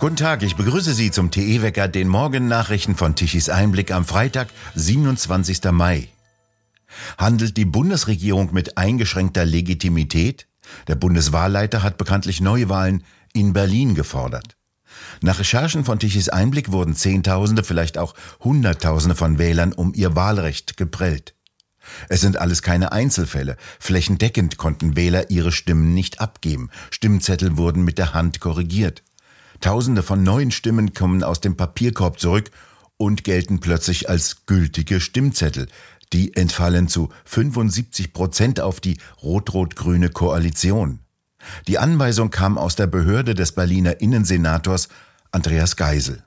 Guten Tag, ich begrüße Sie zum TE-Wecker, den Morgennachrichten von Tichys Einblick am Freitag, 27. Mai. Handelt die Bundesregierung mit eingeschränkter Legitimität? Der Bundeswahlleiter hat bekanntlich Neuwahlen in Berlin gefordert. Nach Recherchen von Tichys Einblick wurden Zehntausende, vielleicht auch Hunderttausende von Wählern um ihr Wahlrecht geprellt. Es sind alles keine Einzelfälle. Flächendeckend konnten Wähler ihre Stimmen nicht abgeben. Stimmzettel wurden mit der Hand korrigiert. Tausende von neuen Stimmen kommen aus dem Papierkorb zurück und gelten plötzlich als gültige Stimmzettel. Die entfallen zu 75 Prozent auf die rot-rot-grüne Koalition. Die Anweisung kam aus der Behörde des Berliner Innensenators Andreas Geisel.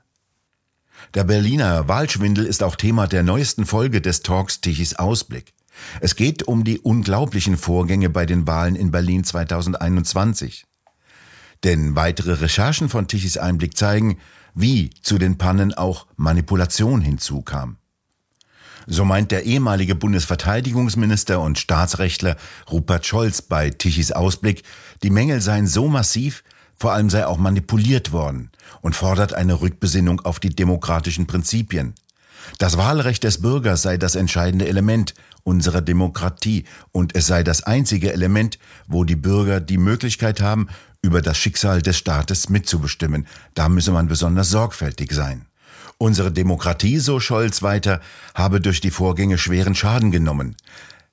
Der Berliner Wahlschwindel ist auch Thema der neuesten Folge des Talks Tichys Ausblick. Es geht um die unglaublichen Vorgänge bei den Wahlen in Berlin 2021. Denn weitere Recherchen von Tichys Einblick zeigen, wie zu den Pannen auch Manipulation hinzukam. So meint der ehemalige Bundesverteidigungsminister und Staatsrechtler Rupert Scholz bei Tichys Ausblick, die Mängel seien so massiv, vor allem sei auch manipuliert worden und fordert eine Rückbesinnung auf die demokratischen Prinzipien. Das Wahlrecht des Bürgers sei das entscheidende Element unserer Demokratie und es sei das einzige Element, wo die Bürger die Möglichkeit haben, über das Schicksal des Staates mitzubestimmen. Da müsse man besonders sorgfältig sein. Unsere Demokratie, so Scholz weiter, habe durch die Vorgänge schweren Schaden genommen.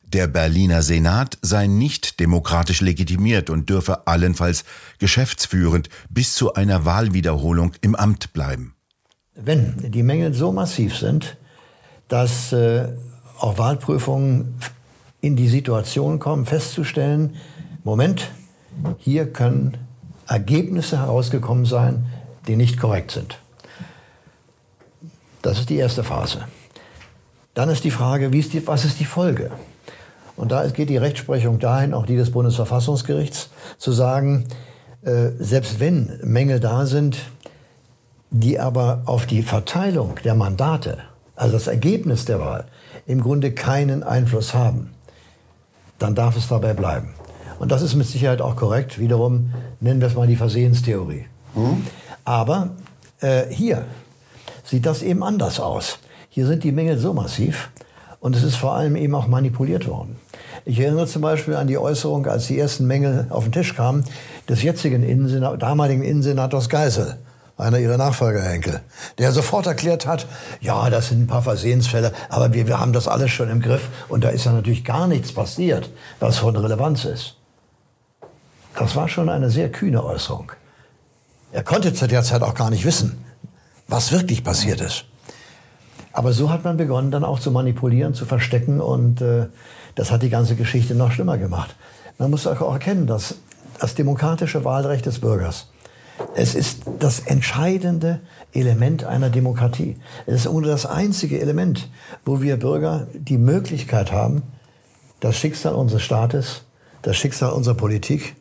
Der Berliner Senat sei nicht demokratisch legitimiert und dürfe allenfalls geschäftsführend bis zu einer Wahlwiederholung im Amt bleiben. Wenn die Mängel so massiv sind, dass äh, auch Wahlprüfungen in die Situation kommen, festzustellen, Moment, hier können Ergebnisse herausgekommen sein, die nicht korrekt sind. Das ist die erste Phase. Dann ist die Frage, ist die, was ist die Folge? Und da geht die Rechtsprechung dahin, auch die des Bundesverfassungsgerichts, zu sagen, äh, selbst wenn Mängel da sind, die aber auf die Verteilung der Mandate, also das Ergebnis der Wahl, im Grunde keinen Einfluss haben, dann darf es dabei bleiben. Und das ist mit Sicherheit auch korrekt. Wiederum nennen wir es mal die Versehenstheorie. Mhm. Aber äh, hier sieht das eben anders aus. Hier sind die Mängel so massiv und es ist vor allem eben auch manipuliert worden. Ich erinnere zum Beispiel an die Äußerung, als die ersten Mängel auf den Tisch kamen, des jetzigen Innensen damaligen Innensenators Geisel einer ihrer Nachfolger, Henkel, der sofort erklärt hat, ja, das sind ein paar Versehensfälle, aber wir, wir haben das alles schon im Griff und da ist ja natürlich gar nichts passiert, was von Relevanz ist. Das war schon eine sehr kühne Äußerung. Er konnte zu der Zeit auch gar nicht wissen, was wirklich passiert ist. Aber so hat man begonnen, dann auch zu manipulieren, zu verstecken und äh, das hat die ganze Geschichte noch schlimmer gemacht. Man muss auch erkennen, dass das demokratische Wahlrecht des Bürgers es ist das entscheidende Element einer Demokratie. Es ist ohne das einzige Element, wo wir Bürger die Möglichkeit haben, das Schicksal unseres Staates, das Schicksal unserer Politik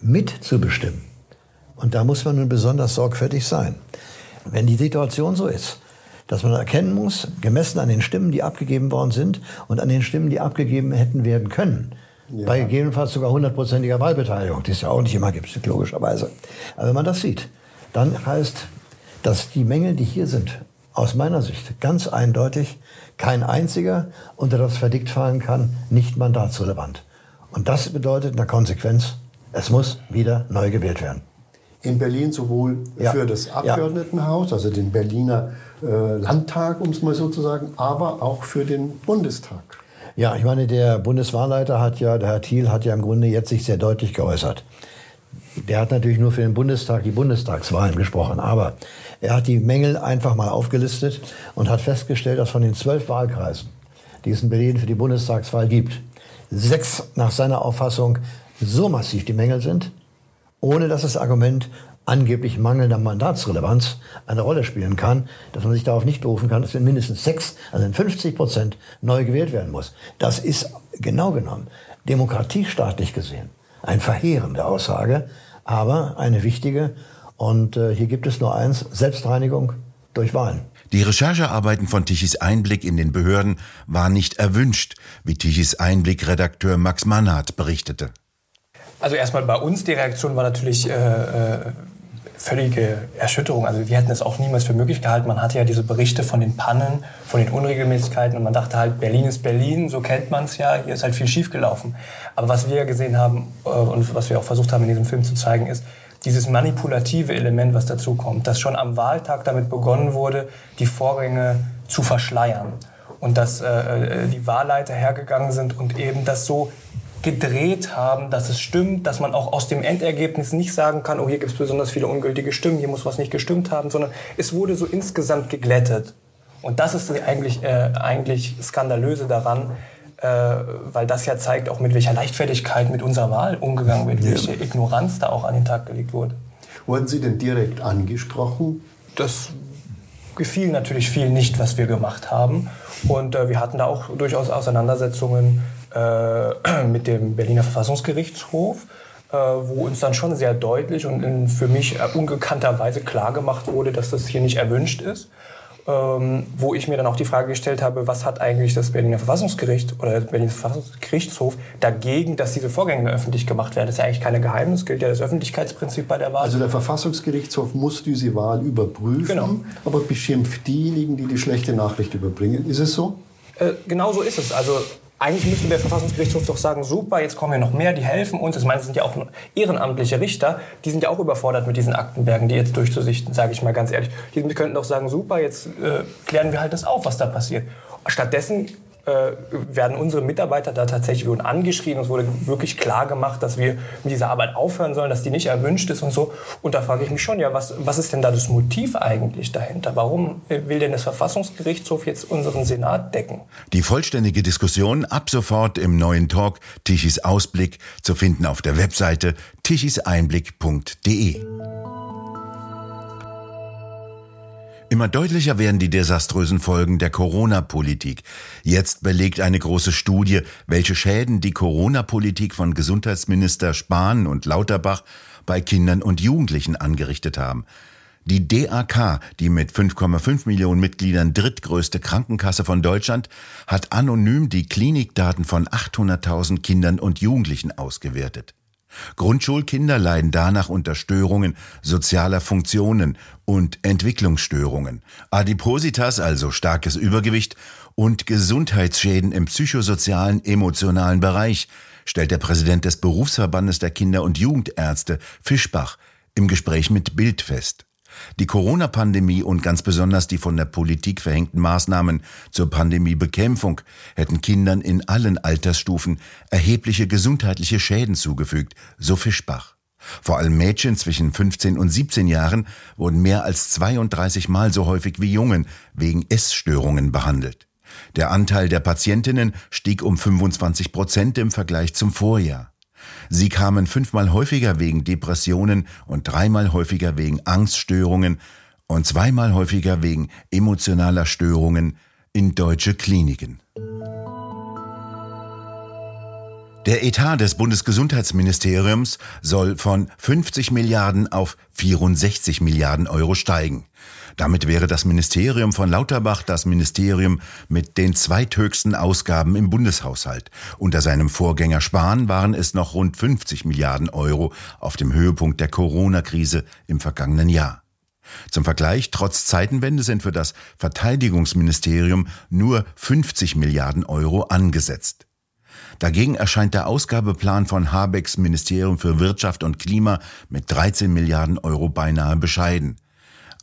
mitzubestimmen. Und da muss man nun besonders sorgfältig sein. Wenn die Situation so ist, dass man erkennen muss, gemessen an den Stimmen, die abgegeben worden sind und an den Stimmen, die abgegeben hätten werden können, ja. Bei gegebenenfalls sogar hundertprozentiger Wahlbeteiligung, die es ja auch nicht immer gibt, logischerweise. Aber wenn man das sieht, dann heißt, dass die Mängel, die hier sind, aus meiner Sicht ganz eindeutig kein einziger unter das Verdikt fallen kann, nicht mandatsrelevant. Und das bedeutet in der Konsequenz, es muss wieder neu gewählt werden. In Berlin sowohl ja. für das Abgeordnetenhaus, also den Berliner äh, Landtag, um es mal so zu sagen, aber auch für den Bundestag. Ja, ich meine, der Bundeswahlleiter hat ja, der Herr Thiel hat ja im Grunde jetzt sich sehr deutlich geäußert. Der hat natürlich nur für den Bundestag die Bundestagswahlen gesprochen, aber er hat die Mängel einfach mal aufgelistet und hat festgestellt, dass von den zwölf Wahlkreisen, die es in Berlin für die Bundestagswahl gibt, sechs nach seiner Auffassung so massiv die Mängel sind, ohne dass das Argument angeblich mangelnder Mandatsrelevanz eine Rolle spielen kann, dass man sich darauf nicht berufen kann, dass in mindestens sechs, also in 50 Prozent neu gewählt werden muss. Das ist genau genommen demokratiestaatlich gesehen eine verheerende Aussage, aber eine wichtige. Und äh, hier gibt es nur eins, Selbstreinigung durch Wahlen. Die Recherchearbeiten von Tichys Einblick in den Behörden war nicht erwünscht, wie Tichys Einblick-Redakteur Max Mannhardt berichtete. Also erstmal bei uns, die Reaktion war natürlich äh, äh völlige Erschütterung. Also wir hätten es auch niemals für möglich gehalten. Man hatte ja diese Berichte von den Pannen, von den Unregelmäßigkeiten und man dachte halt, Berlin ist Berlin, so kennt man es ja, hier ist halt viel schiefgelaufen. Aber was wir gesehen haben äh, und was wir auch versucht haben in diesem Film zu zeigen, ist, dieses manipulative Element, was dazu kommt, dass schon am Wahltag damit begonnen wurde, die Vorgänge zu verschleiern. Und dass äh, äh die Wahlleiter hergegangen sind und eben das so gedreht haben, dass es stimmt, dass man auch aus dem Endergebnis nicht sagen kann, oh, hier gibt es besonders viele ungültige Stimmen, hier muss was nicht gestimmt haben, sondern es wurde so insgesamt geglättet. Und das ist eigentlich, äh, eigentlich skandalöse daran, äh, weil das ja zeigt, auch mit welcher Leichtfertigkeit mit unserer Wahl umgegangen wird, ja. welche Ignoranz da auch an den Tag gelegt wurde. Wurden Sie denn direkt angesprochen? Das gefiel natürlich viel nicht, was wir gemacht haben. Und äh, wir hatten da auch durchaus Auseinandersetzungen äh, mit dem Berliner Verfassungsgerichtshof, äh, wo uns dann schon sehr deutlich und in für mich ungekannter Weise klargemacht wurde, dass das hier nicht erwünscht ist. Ähm, wo ich mir dann auch die Frage gestellt habe, was hat eigentlich das Berliner Verfassungsgericht oder der Berliner Verfassungsgerichtshof dagegen, dass diese Vorgänge öffentlich gemacht werden? Das ist ja eigentlich keine Geheimnis, gilt ja das Öffentlichkeitsprinzip bei der Wahl. Also der Verfassungsgerichtshof muss diese Wahl überprüfen, genau. aber beschimpft diejenigen, die die schlechte Nachricht überbringen. Ist es so? Äh, genau so ist es. Also eigentlich müsste der Verfassungsgerichtshof doch sagen, super, jetzt kommen ja noch mehr, die helfen uns. Ich meine, es sind ja auch ehrenamtliche Richter, die sind ja auch überfordert mit diesen Aktenbergen, die jetzt durchzusichten, sage ich mal ganz ehrlich. Die könnten doch sagen, super, jetzt äh, klären wir halt das auf, was da passiert. Stattdessen äh, werden unsere Mitarbeiter da tatsächlich wurden angeschrien. Es wurde wirklich klar gemacht, dass wir mit dieser Arbeit aufhören sollen, dass die nicht erwünscht ist und so. Und da frage ich mich schon, ja, was, was ist denn da das Motiv eigentlich dahinter? Warum will denn das Verfassungsgerichtshof jetzt unseren Senat decken? Die vollständige Diskussion ab sofort im neuen Talk Tichys Ausblick zu finden auf der Webseite tichiseinblick.de. Immer deutlicher werden die desaströsen Folgen der Corona-Politik. Jetzt belegt eine große Studie, welche Schäden die Corona-Politik von Gesundheitsminister Spahn und Lauterbach bei Kindern und Jugendlichen angerichtet haben. Die DAK, die mit 5,5 Millionen Mitgliedern drittgrößte Krankenkasse von Deutschland, hat anonym die Klinikdaten von 800.000 Kindern und Jugendlichen ausgewertet. Grundschulkinder leiden danach unter Störungen sozialer Funktionen und Entwicklungsstörungen, Adipositas, also starkes Übergewicht und Gesundheitsschäden im psychosozialen emotionalen Bereich, stellt der Präsident des Berufsverbandes der Kinder- und Jugendärzte Fischbach im Gespräch mit Bild fest. Die Corona-Pandemie und ganz besonders die von der Politik verhängten Maßnahmen zur Pandemiebekämpfung hätten Kindern in allen Altersstufen erhebliche gesundheitliche Schäden zugefügt, so Fischbach. Vor allem Mädchen zwischen 15 und 17 Jahren wurden mehr als 32 Mal so häufig wie Jungen wegen Essstörungen behandelt. Der Anteil der Patientinnen stieg um 25 Prozent im Vergleich zum Vorjahr. Sie kamen fünfmal häufiger wegen Depressionen und dreimal häufiger wegen Angststörungen und zweimal häufiger wegen emotionaler Störungen in deutsche Kliniken. Der Etat des Bundesgesundheitsministeriums soll von 50 Milliarden auf 64 Milliarden Euro steigen. Damit wäre das Ministerium von Lauterbach das Ministerium mit den zweithöchsten Ausgaben im Bundeshaushalt. Unter seinem Vorgänger Spahn waren es noch rund 50 Milliarden Euro auf dem Höhepunkt der Corona-Krise im vergangenen Jahr. Zum Vergleich, trotz Zeitenwende sind für das Verteidigungsministerium nur 50 Milliarden Euro angesetzt. Dagegen erscheint der Ausgabeplan von Habecks Ministerium für Wirtschaft und Klima mit 13 Milliarden Euro beinahe bescheiden.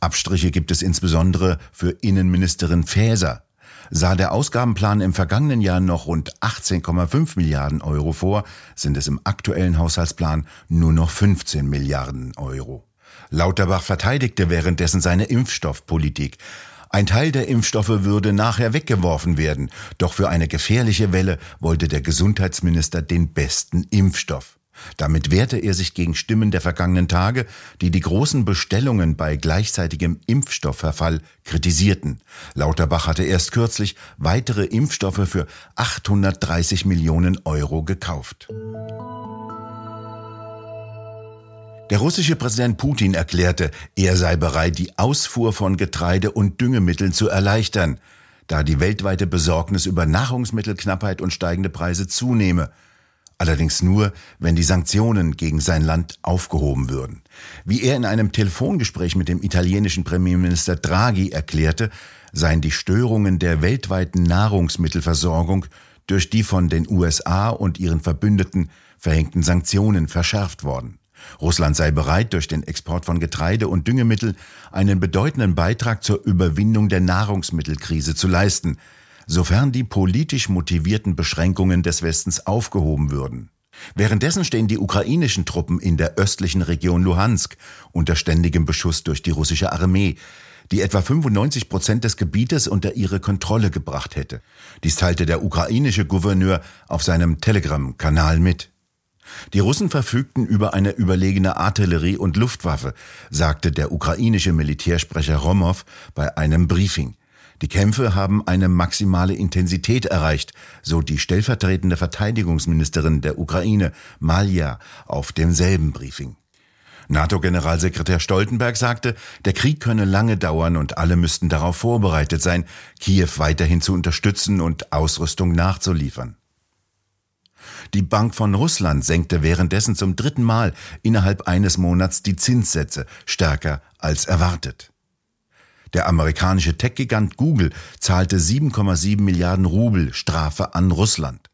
Abstriche gibt es insbesondere für Innenministerin Faeser. Sah der Ausgabenplan im vergangenen Jahr noch rund 18,5 Milliarden Euro vor, sind es im aktuellen Haushaltsplan nur noch 15 Milliarden Euro. Lauterbach verteidigte währenddessen seine Impfstoffpolitik. Ein Teil der Impfstoffe würde nachher weggeworfen werden, doch für eine gefährliche Welle wollte der Gesundheitsminister den besten Impfstoff. Damit wehrte er sich gegen Stimmen der vergangenen Tage, die die großen Bestellungen bei gleichzeitigem Impfstoffverfall kritisierten. Lauterbach hatte erst kürzlich weitere Impfstoffe für 830 Millionen Euro gekauft. Der russische Präsident Putin erklärte, er sei bereit, die Ausfuhr von Getreide und Düngemitteln zu erleichtern, da die weltweite Besorgnis über Nahrungsmittelknappheit und steigende Preise zunehme. Allerdings nur, wenn die Sanktionen gegen sein Land aufgehoben würden. Wie er in einem Telefongespräch mit dem italienischen Premierminister Draghi erklärte, seien die Störungen der weltweiten Nahrungsmittelversorgung durch die von den USA und ihren Verbündeten verhängten Sanktionen verschärft worden. Russland sei bereit, durch den Export von Getreide und Düngemittel einen bedeutenden Beitrag zur Überwindung der Nahrungsmittelkrise zu leisten, sofern die politisch motivierten Beschränkungen des Westens aufgehoben würden. Währenddessen stehen die ukrainischen Truppen in der östlichen Region Luhansk unter ständigem Beschuss durch die russische Armee, die etwa 95 Prozent des Gebietes unter ihre Kontrolle gebracht hätte. Dies teilte der ukrainische Gouverneur auf seinem Telegram-Kanal mit. Die Russen verfügten über eine überlegene Artillerie und Luftwaffe, sagte der ukrainische Militärsprecher Romow bei einem Briefing. Die Kämpfe haben eine maximale Intensität erreicht, so die stellvertretende Verteidigungsministerin der Ukraine, Malja, auf demselben Briefing. NATO-Generalsekretär Stoltenberg sagte, der Krieg könne lange dauern und alle müssten darauf vorbereitet sein, Kiew weiterhin zu unterstützen und Ausrüstung nachzuliefern. Die Bank von Russland senkte währenddessen zum dritten Mal innerhalb eines Monats die Zinssätze stärker als erwartet. Der amerikanische Tech-Gigant Google zahlte 7,7 Milliarden Rubel Strafe an Russland.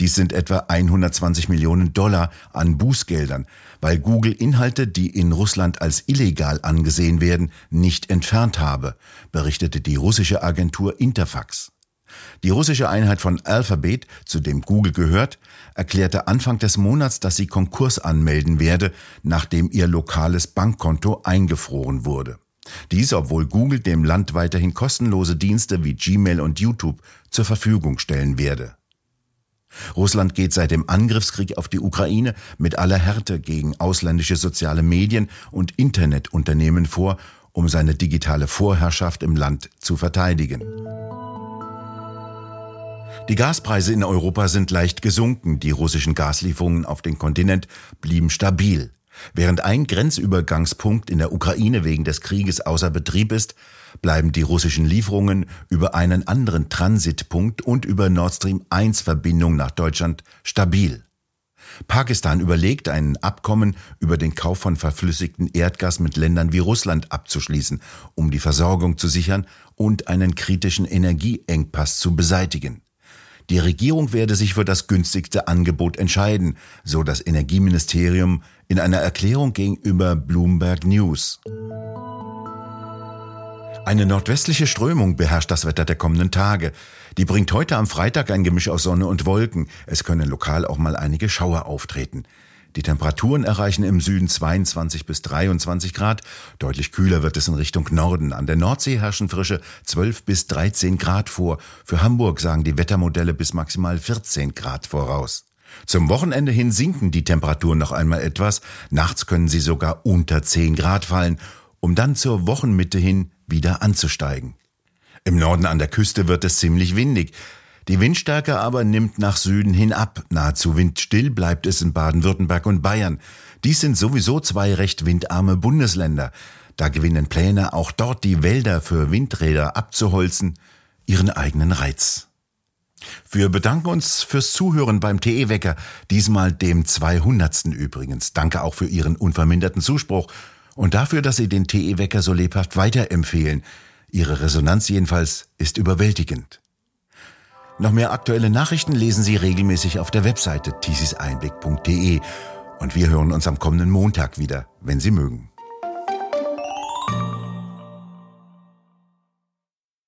Dies sind etwa 120 Millionen Dollar an Bußgeldern, weil Google Inhalte, die in Russland als illegal angesehen werden, nicht entfernt habe, berichtete die russische Agentur Interfax. Die russische Einheit von Alphabet, zu dem Google gehört, erklärte Anfang des Monats, dass sie Konkurs anmelden werde, nachdem ihr lokales Bankkonto eingefroren wurde. Dies, obwohl Google dem Land weiterhin kostenlose Dienste wie Gmail und YouTube zur Verfügung stellen werde. Russland geht seit dem Angriffskrieg auf die Ukraine mit aller Härte gegen ausländische soziale Medien und Internetunternehmen vor, um seine digitale Vorherrschaft im Land zu verteidigen. Die Gaspreise in Europa sind leicht gesunken, die russischen Gaslieferungen auf den Kontinent blieben stabil. Während ein Grenzübergangspunkt in der Ukraine wegen des Krieges außer Betrieb ist, bleiben die russischen Lieferungen über einen anderen Transitpunkt und über Nord Stream 1 Verbindung nach Deutschland stabil. Pakistan überlegt, ein Abkommen über den Kauf von verflüssigten Erdgas mit Ländern wie Russland abzuschließen, um die Versorgung zu sichern und einen kritischen Energieengpass zu beseitigen. Die Regierung werde sich für das günstigste Angebot entscheiden, so das Energieministerium in einer Erklärung gegenüber Bloomberg News. Eine nordwestliche Strömung beherrscht das Wetter der kommenden Tage. Die bringt heute am Freitag ein Gemisch aus Sonne und Wolken. Es können lokal auch mal einige Schauer auftreten. Die Temperaturen erreichen im Süden 22 bis 23 Grad. Deutlich kühler wird es in Richtung Norden. An der Nordsee herrschen frische 12 bis 13 Grad vor. Für Hamburg sagen die Wettermodelle bis maximal 14 Grad voraus. Zum Wochenende hin sinken die Temperaturen noch einmal etwas. Nachts können sie sogar unter 10 Grad fallen, um dann zur Wochenmitte hin wieder anzusteigen. Im Norden an der Küste wird es ziemlich windig. Die Windstärke aber nimmt nach Süden hin ab. Nahezu windstill bleibt es in Baden-Württemberg und Bayern. Dies sind sowieso zwei recht windarme Bundesländer. Da gewinnen Pläne, auch dort die Wälder für Windräder abzuholzen, ihren eigenen Reiz. Wir bedanken uns fürs Zuhören beim TE-Wecker, diesmal dem 200. übrigens. Danke auch für Ihren unverminderten Zuspruch und dafür, dass Sie den TE-Wecker so lebhaft weiterempfehlen. Ihre Resonanz jedenfalls ist überwältigend. Noch mehr aktuelle Nachrichten lesen Sie regelmäßig auf der Webseite tisiseinblick.de und wir hören uns am kommenden Montag wieder, wenn Sie mögen.